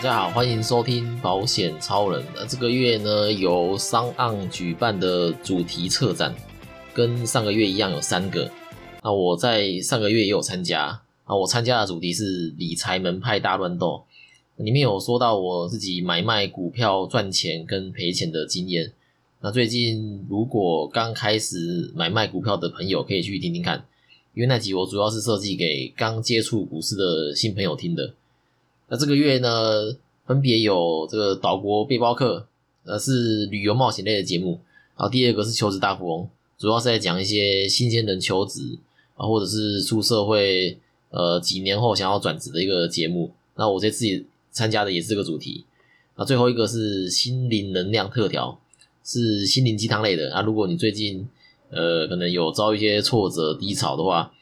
大家好，欢迎收听保险超人。那这个月呢，由商岸举办的主题策展，跟上个月一样有三个。那我在上个月也有参加啊，我参加的主题是理财门派大乱斗，里面有说到我自己买卖股票赚钱跟赔钱的经验。那最近如果刚开始买卖股票的朋友，可以去听听看，因为那集我主要是设计给刚接触股市的新朋友听的。那这个月呢，分别有这个岛国背包客，呃，是旅游冒险类的节目。然后第二个是求职大富翁，主要是在讲一些新鲜人求职啊，或者是出社会呃几年后想要转职的一个节目。那我这次也参加的也是这个主题。那最后一个是心灵能量特调，是心灵鸡汤类的。啊，如果你最近呃可能有遭一些挫折低潮的话，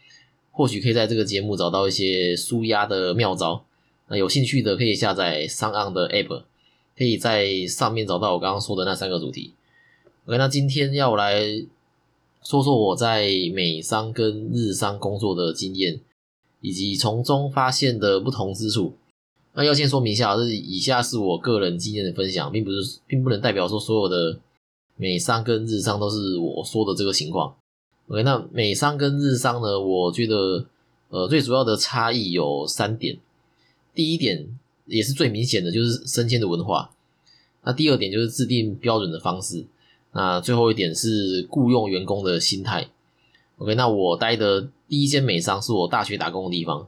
或许可以在这个节目找到一些舒压的妙招。那有兴趣的可以下载商岸的 App，可以在上面找到我刚刚说的那三个主题。OK，那今天要来说说我在美商跟日商工作的经验，以及从中发现的不同之处。那要先说明一下，这以下是我个人经验的分享，并不是，并不能代表说所有的美商跟日商都是我说的这个情况。OK，那美商跟日商呢，我觉得呃最主要的差异有三点。第一点也是最明显的，就是升迁的文化。那第二点就是制定标准的方式。那最后一点是雇佣员工的心态。OK，那我待的第一间美商是我大学打工的地方。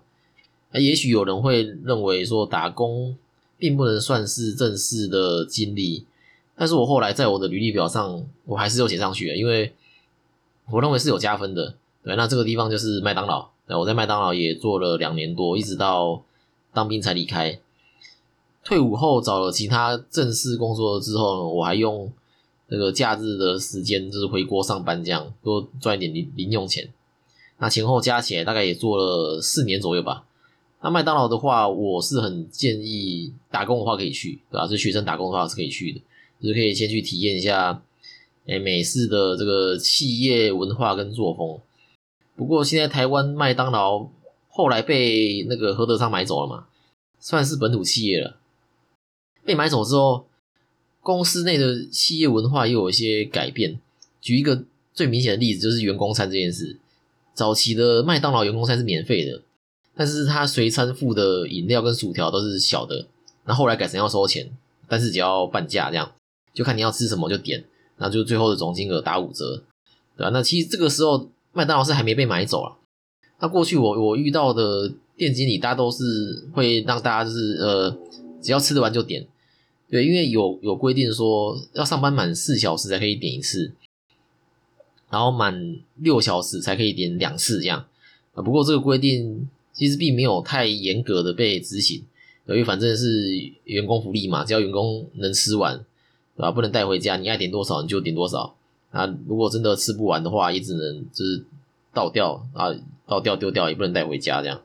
那也许有人会认为说打工并不能算是正式的经历，但是我后来在我的履历表上我还是有写上去的，因为我认为是有加分的。对，那这个地方就是麦当劳。那我在麦当劳也做了两年多，一直到。当兵才离开，退伍后找了其他正式工作之后呢，我还用那个假日的时间，就是回国上班，这样多赚一点零零用钱。那前后加起来大概也做了四年左右吧。那麦当劳的话，我是很建议打工的话可以去，对吧？是学生打工的话是可以去的，就是可以先去体验一下，哎，美式的这个企业文化跟作风。不过现在台湾麦当劳。后来被那个何德昌买走了嘛，算是本土企业了。被买走之后，公司内的企业文化又有一些改变。举一个最明显的例子，就是员工餐这件事。早期的麦当劳员工餐是免费的，但是他随餐附的饮料跟薯条都是小的。那后来改成要收钱，但是只要半价这样，就看你要吃什么就点，那就最后的总金额打五折，对吧？那其实这个时候麦当劳是还没被买走了。那过去我我遇到的店经理，大家都是会让大家就是呃，只要吃得完就点，对，因为有有规定说要上班满四小时才可以点一次，然后满六小时才可以点两次这样啊。不过这个规定其实并没有太严格的被执行，因为反正是员工福利嘛，只要员工能吃完，对吧？不能带回家，你爱点多少你就点多少啊。如果真的吃不完的话，也只能就是倒掉啊。倒掉丢掉也不能带回家，这样。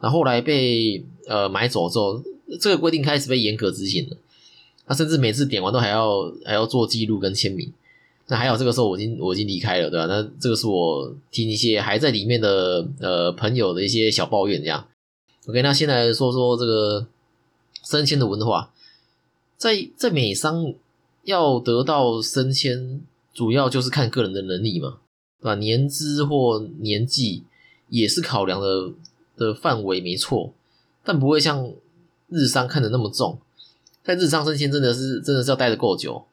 那后来被呃买走之后，这个规定开始被严格执行了。那甚至每次点完都还要还要做记录跟签名。那还有这个时候我已经我已经离开了，对吧？那这个是我听一些还在里面的呃朋友的一些小抱怨，这样。OK，那先来说说这个升迁的文化，在在美商要得到升迁，主要就是看个人的能力嘛，对吧？年资或年纪。也是考量的的范围没错，但不会像日商看的那么重。在日商升迁真的是真的是要待的够久。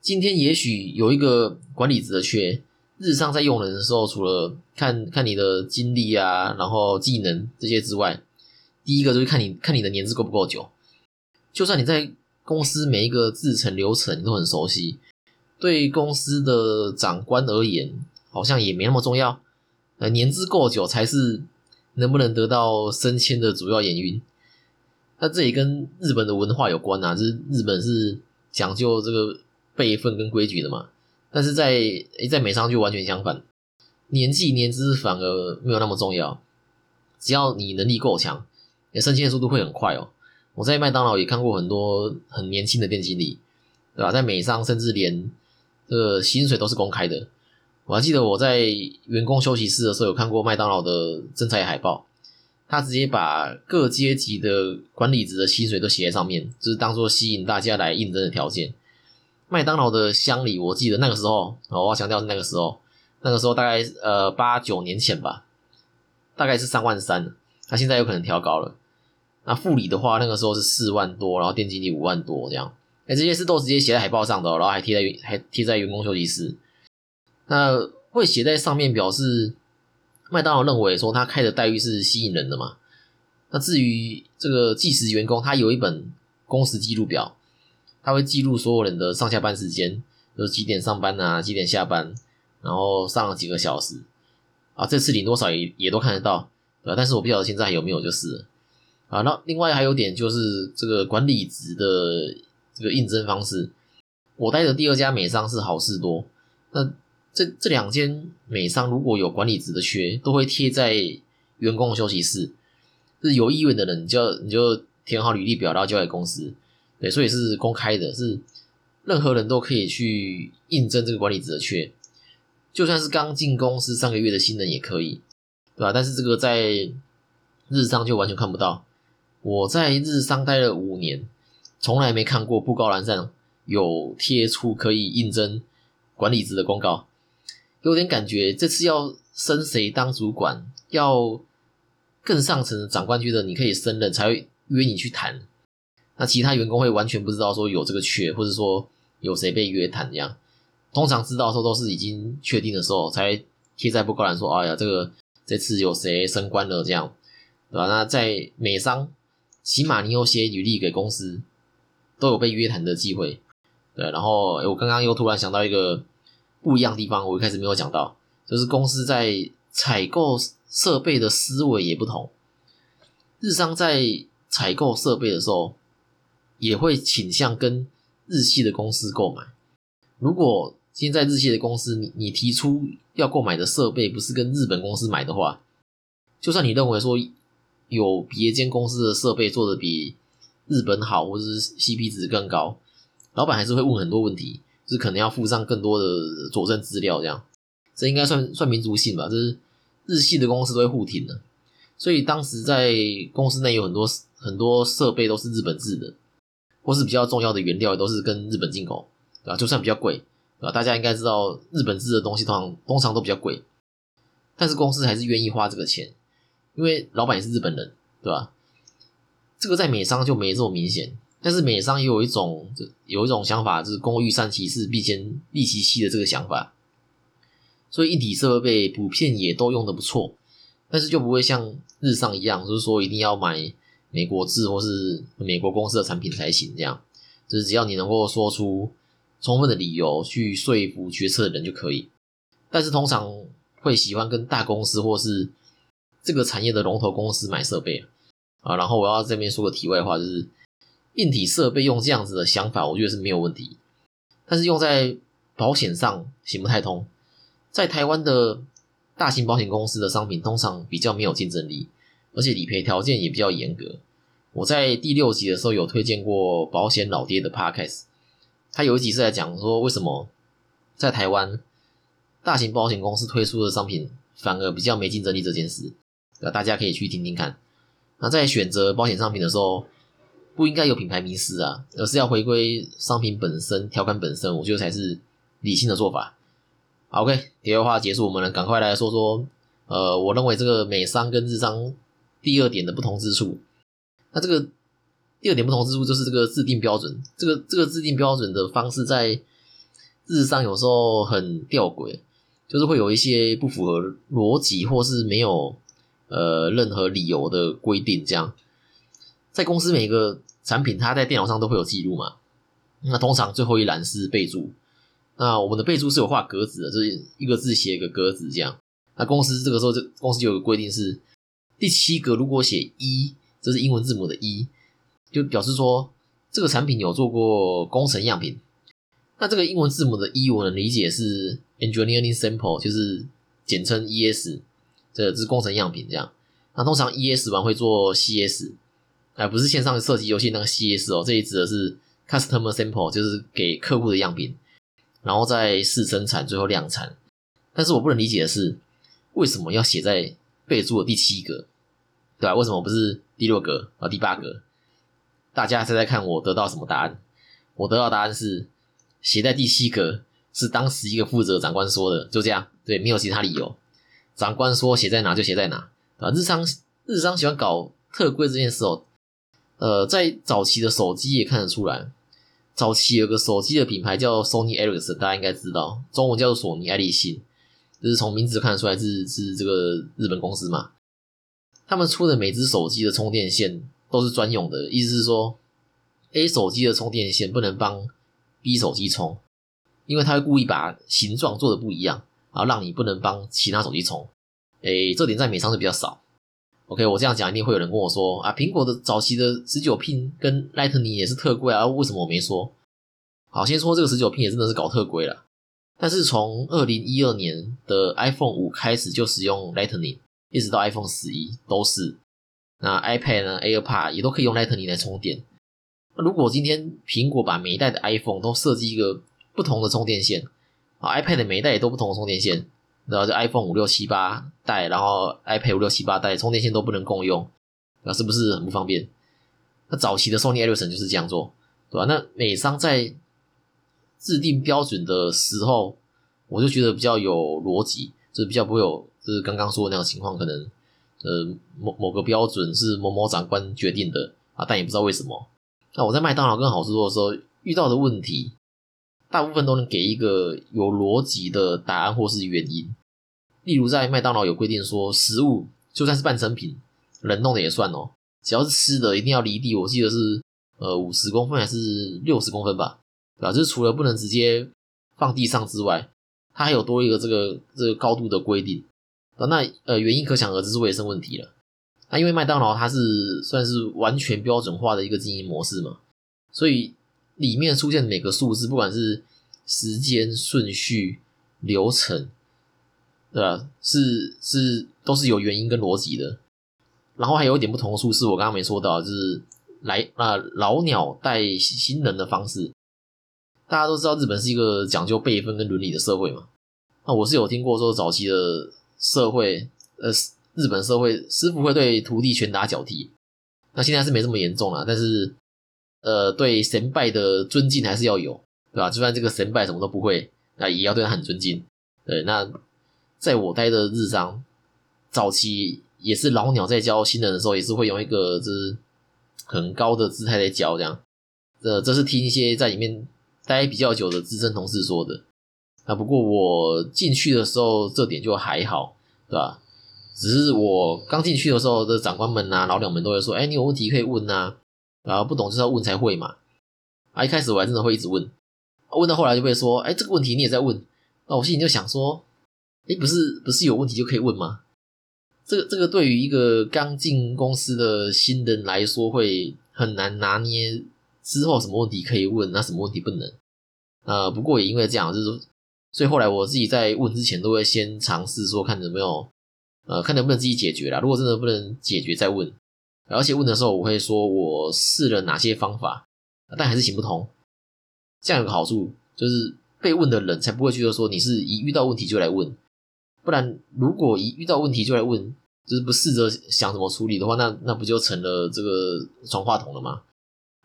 今天也许有一个管理职的缺，日商在用人的时候，除了看看你的经历啊，然后技能这些之外，第一个就是看你看你的年资够不够久。就算你在公司每一个制程流程你都很熟悉，对公司的长官而言，好像也没那么重要。呃，年资够久才是能不能得到升迁的主要原因。那这也跟日本的文化有关啊，就是日本是讲究这个辈分跟规矩的嘛。但是在诶，在美商就完全相反，年纪年资反而没有那么重要，只要你能力够强，你升迁的速度会很快哦。我在麦当劳也看过很多很年轻的店经理，对吧？在美商甚至连这个薪水都是公开的。我还记得我在员工休息室的时候有看过麦当劳的征才海报，他直接把各阶级的管理职的薪水都写在上面，就是当做吸引大家来应征的条件。麦当劳的乡里，我记得那个时候，我要强调那个时候，那个时候大概呃八九年前吧，大概是三万三，那现在有可能调高了。那副理的话，那个时候是四万多，然后店经理五万多这样。哎，这些是都直接写在海报上的，然后还贴在还贴在员工休息室。那会写在上面，表示麦当劳认为说他开的待遇是吸引人的嘛？那至于这个计时员工，他有一本工时记录表，他会记录所有人的上下班时间，就是几点上班啊，几点下班，然后上了几个小时啊，这次领多少也也都看得到，对吧？但是我不晓得现在还有没有就是啊。那另外还有点就是这个管理职的。这个应征方式，我待的第二家美商是好事多。那这这两间美商如果有管理职的缺，都会贴在员工休息室。是有意愿的人，你就你就填好履历表，然后交给公司。对，所以是公开的，是任何人都可以去应征这个管理职的缺。就算是刚进公司三个月的新人也可以，对吧？但是这个在日商就完全看不到。我在日商待了五年。从来没看过布告栏上有贴出可以应征管理职的公告，有点感觉这次要升谁当主管，要更上层的长官觉得你可以胜任，才会约你去谈。那其他员工会完全不知道说有这个缺，或者说有谁被约谈这样。通常知道的时候都是已经确定的时候，才贴在布告栏说：“哎呀，这个这次有谁升官了？”这样，对吧？那在美商，起码你有写履历给公司。都有被约谈的机会，对。然后我刚刚又突然想到一个不一样的地方，我一开始没有讲到，就是公司在采购设备的思维也不同。日商在采购设备的时候，也会倾向跟日系的公司购买。如果现在日系的公司，你你提出要购买的设备不是跟日本公司买的话，就算你认为说有别间公司的设备做的比。日本好，或者是 CP 值更高，老板还是会问很多问题，是可能要附上更多的佐证资料，这样，这应该算算民族性吧？就是日系的公司都会互挺的，所以当时在公司内有很多很多设备都是日本制的，或是比较重要的原料都是跟日本进口，对吧？就算比较贵，对吧？大家应该知道日本制的东西通常通常都比较贵，但是公司还是愿意花这个钱，因为老板也是日本人，对吧？这个在美商就没这么明显，但是美商也有一种有一种想法，就是工欲善其事，必先利其器的这个想法。所以一体设备普遍也都用的不错，但是就不会像日上一样，就是说一定要买美国制或是美国公司的产品才行。这样，就是只要你能够说出充分的理由去说服决策的人就可以。但是通常会喜欢跟大公司或是这个产业的龙头公司买设备。啊，然后我要这边说个题外话，就是硬体设备用这样子的想法，我觉得是没有问题。但是用在保险上行不太通。在台湾的大型保险公司的商品通常比较没有竞争力，而且理赔条件也比较严格。我在第六集的时候有推荐过保险老爹的 Podcast，他有一集是在讲说为什么在台湾大型保险公司推出的商品反而比较没竞争力这件事，大家可以去听听看。那在选择保险商品的时候，不应该有品牌迷失啊，而是要回归商品本身、条款本身，我觉得才是理性的做法。OK，第二话结束，我们赶快来说说，呃，我认为这个美商跟日商第二点的不同之处。那这个第二点不同之处就是这个制定标准，这个这个制定标准的方式在日商有时候很吊诡，就是会有一些不符合逻辑，或是没有。呃，任何理由的规定，这样在公司每个产品，它在电脑上都会有记录嘛？那通常最后一栏是备注。那我们的备注是有画格子的，就是一个字写一个格子这样。那公司这个时候，这公司就有个规定是第七格如果写一，这是英文字母的一，就表示说这个产品有做过工程样品。那这个英文字母的一，我能理解是 engineering sample，就是简称 ES。这是工程样品，这样。那通常 E S 完会做 C S，哎，不是线上设计游戏那个 C S 哦，这里指的是 Customer Sample，就是给客户的样品，然后再试生产，最后量产。但是我不能理解的是，为什么要写在备注的第七格？对吧？为什么不是第六格啊？第八格？大家猜猜看，我得到什么答案？我得到答案是写在第七格，是当时一个负责长官说的，就这样，对，没有其他理由。长官说写在哪就写在哪啊。日商日商喜欢搞特规这件事哦，呃，在早期的手机也看得出来。早期有个手机的品牌叫 Sony erics 大家应该知道，中文叫做索尼爱立信，就是从名字看得出来是是这个日本公司嘛。他们出的每只手机的充电线都是专用的，意思是说，A 手机的充电线不能帮 B 手机充，因为他会故意把形状做的不一样，然后让你不能帮其他手机充。诶，这点在美商是比较少。OK，我这样讲一定会有人跟我说啊，苹果的早期的十九 pin 跟 Lightning 也是特贵啊，为什么我没说？好，先说这个十九 pin 也真的是搞特贵了，但是从二零一二年的 iPhone 五开始就使用 Lightning，一直到 iPhone 十一都是。那 iPad 呢，AirPod 也都可以用 Lightning 来充电。那如果今天苹果把每一代的 iPhone 都设计一个不同的充电线，啊，iPad 每一代也都不同的充电线。然后就 iPhone 五六七八代，然后 iPad 五六七八代充电线都不能共用，那是不是很不方便？那早期的 Sony Ericsson 就是这样做，对吧？那美商在制定标准的时候，我就觉得比较有逻辑，就是比较不会有就是刚刚说的那种情况，可能呃某某个标准是某某长官决定的啊，但也不知道为什么。那我在麦当劳跟好吃多的时候遇到的问题。大部分都能给一个有逻辑的答案或是原因，例如在麦当劳有规定说，食物就算是半成品，冷冻的也算哦，只要是吃的一定要离地，我记得是呃五十公分还是六十公分吧，对吧？就是除了不能直接放地上之外，它还有多一个这个这个高度的规定啊。那呃原因可想而知是卫生问题了。那因为麦当劳它是算是完全标准化的一个经营模式嘛，所以。里面出现每个数字，不管是时间顺序、流程，对吧？是是都是有原因跟逻辑的。然后还有一点不同的数字，我刚刚没说到，就是来啊老鸟带新人的方式。大家都知道日本是一个讲究辈分跟伦理的社会嘛。那我是有听过说，早期的社会，呃，日本社会师傅会对徒弟拳打脚踢。那现在是没这么严重了，但是。呃，对神拜的尊敬还是要有，对吧？就算这个神拜什么都不会，那也要对他很尊敬。对，那在我待的日商早期，也是老鸟在教新人的时候，也是会用一个就是很高的姿态在教，这样。呃，这是听一些在里面待比较久的资深同事说的。啊，不过我进去的时候，这点就还好，对吧？只是我刚进去的时候，的长官们啊、老鸟们都会说：“哎，你有问题可以问啊。”然后不懂就是要问才会嘛，啊！一开始我还真的会一直问，问到后来就会说，哎，这个问题你也在问，那我心里就想说，哎，不是不是有问题就可以问吗？这个这个对于一个刚进公司的新人来说，会很难拿捏之后什么问题可以问，那什么问题不能？呃，不过也因为这样，就是所以后来我自己在问之前，都会先尝试说看有没有，呃，看能不能自己解决啦。如果真的不能解决，再问。而且问的时候，我会说我试了哪些方法，但还是行不通。这样有个好处，就是被问的人才不会觉得说你是一遇到问题就来问。不然，如果一遇到问题就来问，就是不试着想怎么处理的话，那那不就成了这个传话筒了吗？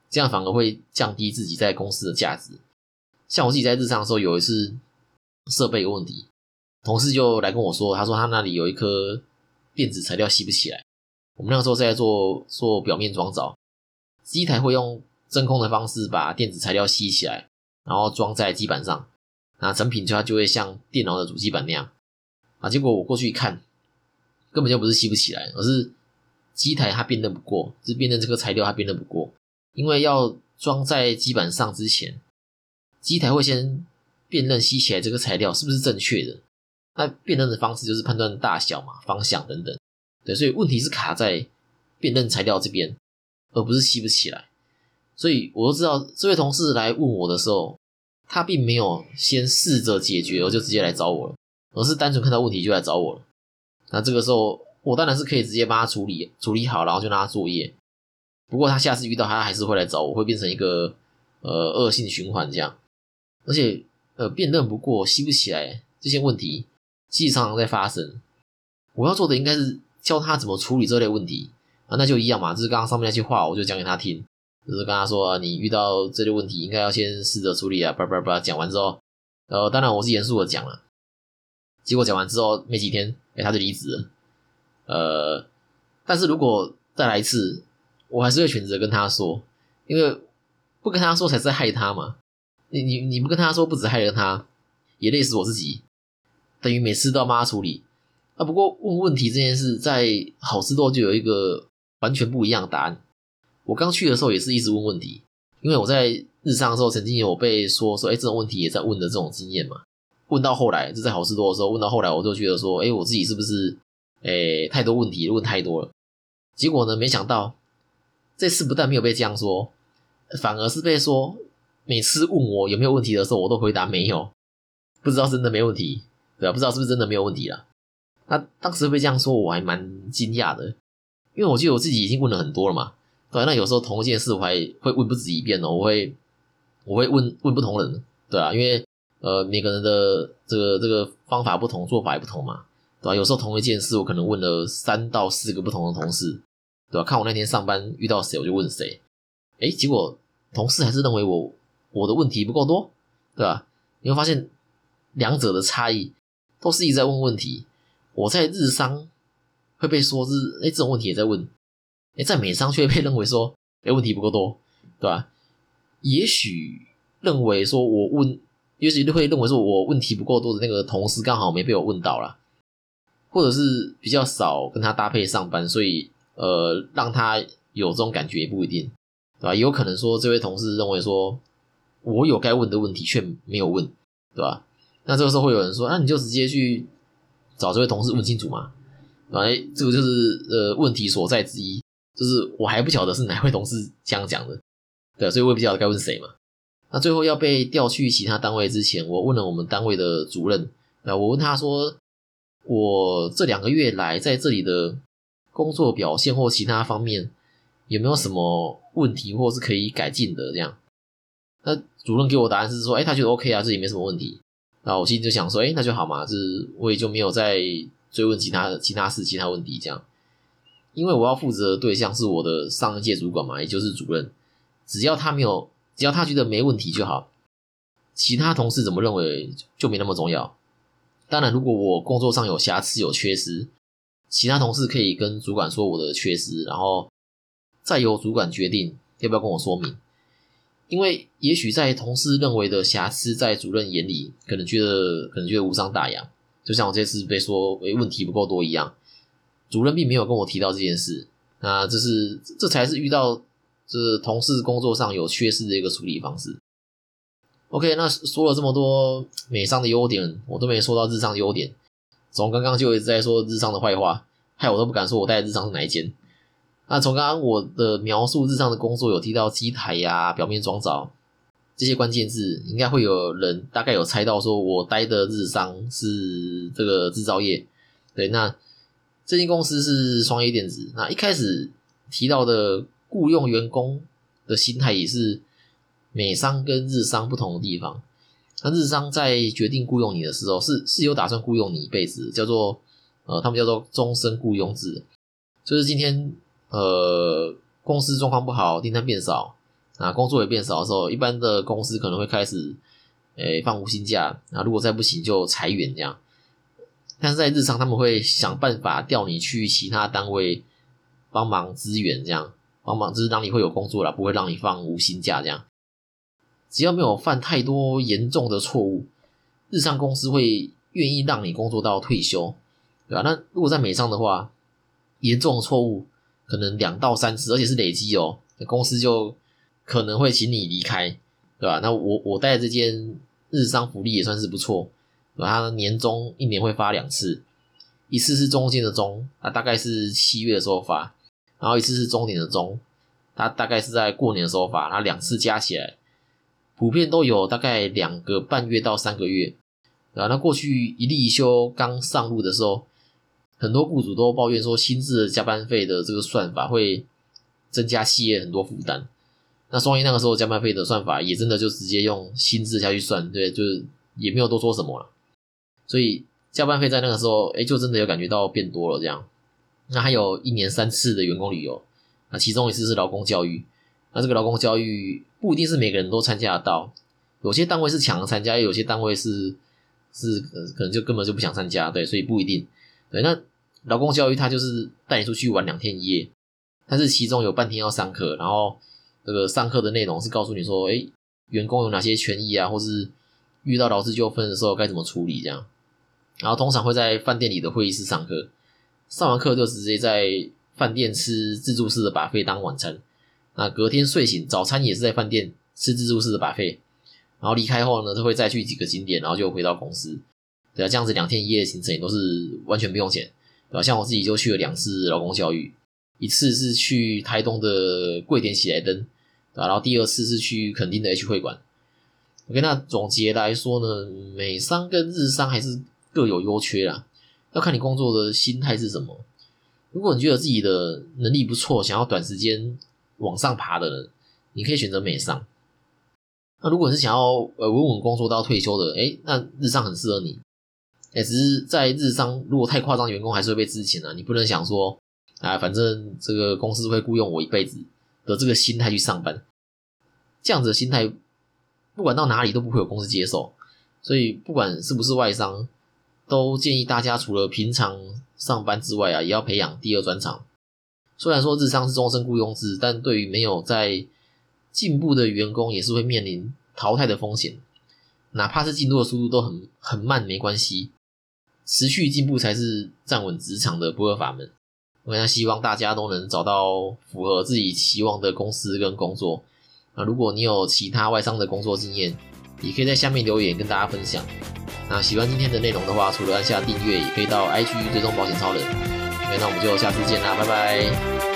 这样反而会降低自己在公司的价值。像我自己在日常的时候，有一次设备有问题，同事就来跟我说，他说他那里有一颗电子材料吸不起来。我们那个时候在做做表面装造，机台会用真空的方式把电子材料吸起来，然后装在基板上，那成品就它就会像电脑的主机板那样啊。结果我过去一看，根本就不是吸不起来，而是机台它辨认不过，是辨认这个材料它辨认不过，因为要装在基板上之前，机台会先辨认吸起来这个材料是不是正确的。那辨认的方式就是判断大小嘛、方向等等。对，所以问题是卡在辨认材料这边，而不是吸不起来。所以我都知道，这位同事来问我的时候，他并没有先试着解决，而就直接来找我了，而是单纯看到问题就来找我了。那这个时候，我当然是可以直接帮他处理，处理好，然后就让他作业。不过他下次遇到他还是会来找我，会变成一个呃恶性循环这样。而且呃辨认不过、吸不起来这些问题，其实常常在发生。我要做的应该是。教他怎么处理这类问题，啊，那就一样嘛，就是刚刚上面那句话，我就讲给他听，就是跟他说，你遇到这类问题，应该要先试着处理啊，叭叭叭，讲完之后，呃，当然我是严肃的讲了，结果讲完之后没几天，哎，他就离职了，呃，但是如果再来一次，我还是会选择跟他说，因为不跟他说才是害他嘛，你你你不跟他说，不止害了他，也累死我自己，等于每次都要帮他处理。啊，不过问问题这件事，在好事多就有一个完全不一样的答案。我刚去的时候也是一直问问题，因为我在日上的时候曾经有被说说，哎，这种问题也在问的这种经验嘛。问到后来，就在好事多的时候，问到后来，我就觉得说，哎，我自己是不是，哎，太多问题问太多了？结果呢，没想到这次不但没有被这样说，反而是被说，每次问我有没有问题的时候，我都回答没有，不知道真的没问题，对吧？不知道是不是真的没有问题了。那当时被这样说，我还蛮惊讶的，因为我觉得我自己已经问了很多了嘛。对，那有时候同一件事，我还会问不止一遍哦。我会，我会问问不同人，对啊，因为呃每个人的这个这个方法不同，做法也不同嘛，对吧？有时候同一件事，我可能问了三到四个不同的同事，对吧？看我那天上班遇到谁，我就问谁。哎，结果同事还是认为我我的问题不够多，对吧？你会发现两者的差异，都是一直在问问题。我在日商会被说是哎这种问题也在问，哎在美商却被认为说哎问题不够多，对吧？也许认为说我问，也许会认为说我问题不够多的那个同事刚好没被我问到啦，或者是比较少跟他搭配上班，所以呃让他有这种感觉也不一定，对吧？也有可能说这位同事认为说我有该问的问题却没有问，对吧？那这个时候会有人说，那你就直接去。找这位同事问清楚嘛？反正，这个就是呃问题所在之一，就是我还不晓得是哪位同事这样讲的，对，所以我也不晓得该问谁嘛。那最后要被调去其他单位之前，我问了我们单位的主任，那，我问他说，我这两个月来在这里的工作表现或其他方面有没有什么问题，或是可以改进的？这样，那主任给我答案是说，哎，他觉得 OK 啊，这里没什么问题。那我心里就想说，哎，那就好嘛，就是我也就没有再追问其他其他事、其他问题这样，因为我要负责的对象是我的上一届主管嘛，也就是主任，只要他没有，只要他觉得没问题就好，其他同事怎么认为就没那么重要。当然，如果我工作上有瑕疵、有缺失，其他同事可以跟主管说我的缺失，然后再由主管决定要不要跟我说明。因为也许在同事认为的瑕疵，在主任眼里可能觉得可能觉得无伤大雅，就像我这次被说诶问题不够多一样，主任并没有跟我提到这件事，那这是这才是遇到这同事工作上有缺失的一个处理方式。OK，那说了这么多美商的优点，我都没说到日商的优点，从刚刚就一直在说日商的坏话，害我都不敢说我带的日商是哪一间。那从刚刚我的描述日上的工作有提到机台呀、表面装造这些关键字，应该会有人大概有猜到，说我待的日商是这个制造业。对，那这间公司是双 A 电子。那一开始提到的雇佣员工的心态也是美商跟日商不同的地方。那日商在决定雇佣你的时候，是是有打算雇佣你一辈子，叫做呃，他们叫做终身雇佣制，就是今天。呃，公司状况不好，订单变少，啊，工作也变少的时候，一般的公司可能会开始，诶，放无薪假，啊，如果再不行就裁员这样。但是在日常，他们会想办法调你去其他单位帮忙支援，这样帮忙就是让你会有工作了，不会让你放无薪假这样。只要没有犯太多严重的错误，日商公司会愿意让你工作到退休，对吧？那如果在美商的话，严重的错误。可能两到三次，而且是累积哦，公司就可能会请你离开，对吧？那我我带的这间日商福利也算是不错，对吧？它年终一年会发两次，一次是中间的中，啊，大概是七月的时候发，然后一次是中年的中，它大概是在过年的时候发，那两次加起来，普遍都有大概两个半月到三个月，啊，那过去一例一休刚上路的时候。很多雇主都抱怨说，薪资的加班费的这个算法会增加企业很多负担。那双一那个时候加班费的算法也真的就直接用薪资下去算，对，就是也没有多说什么了。所以加班费在那个时候，哎，就真的有感觉到变多了这样。那还有一年三次的员工旅游，那其中一次是劳工教育。那这个劳工教育不一定是每个人都参加得到，有些单位是强参加，有些单位是是可能就根本就不想参加，对，所以不一定。对，那劳工教育他就是带你出去玩两天一夜，但是其中有半天要上课，然后这个上课的内容是告诉你说，哎，员工有哪些权益啊，或是遇到劳资纠纷的时候该怎么处理这样。然后通常会在饭店里的会议室上课，上完课就直接在饭店吃自助式的把费当晚餐。那隔天睡醒，早餐也是在饭店吃自助式的把费。然后离开后呢，他会再去几个景点，然后就回到公司。对啊，这样子两天一夜的行程也都是完全不用钱，对吧？像我自己就去了两次劳工教育，一次是去台东的桂田喜来登，对吧？然后第二次是去垦丁的 H 会馆。OK，那总结来说呢，美商跟日商还是。各有优缺啦，要看你工作的心态是什么。如果你觉得自己的能力不错，想要短时间往上爬的人，你可以选择美商。那如果是想要呃稳稳工作到退休的，哎，那日商很适合你。哎，只是在日商如果太夸张，员工还是会被资遣啊。你不能想说啊，反正这个公司会雇佣我一辈子的这个心态去上班，这样子的心态，不管到哪里都不会有公司接受。所以不管是不是外商。都建议大家除了平常上班之外啊，也要培养第二专长。虽然说日商是终身雇佣制，但对于没有在进步的员工，也是会面临淘汰的风险。哪怕是进度的速度都很很慢，没关系，持续进步才是站稳职场的不二法门。我那希望大家都能找到符合自己期望的公司跟工作。那如果你有其他外商的工作经验，也可以在下面留言跟大家分享。那喜欢今天的内容的话，除了按下订阅，也可以到 IG 追踪保险超人。那我们就下次见啦，拜拜。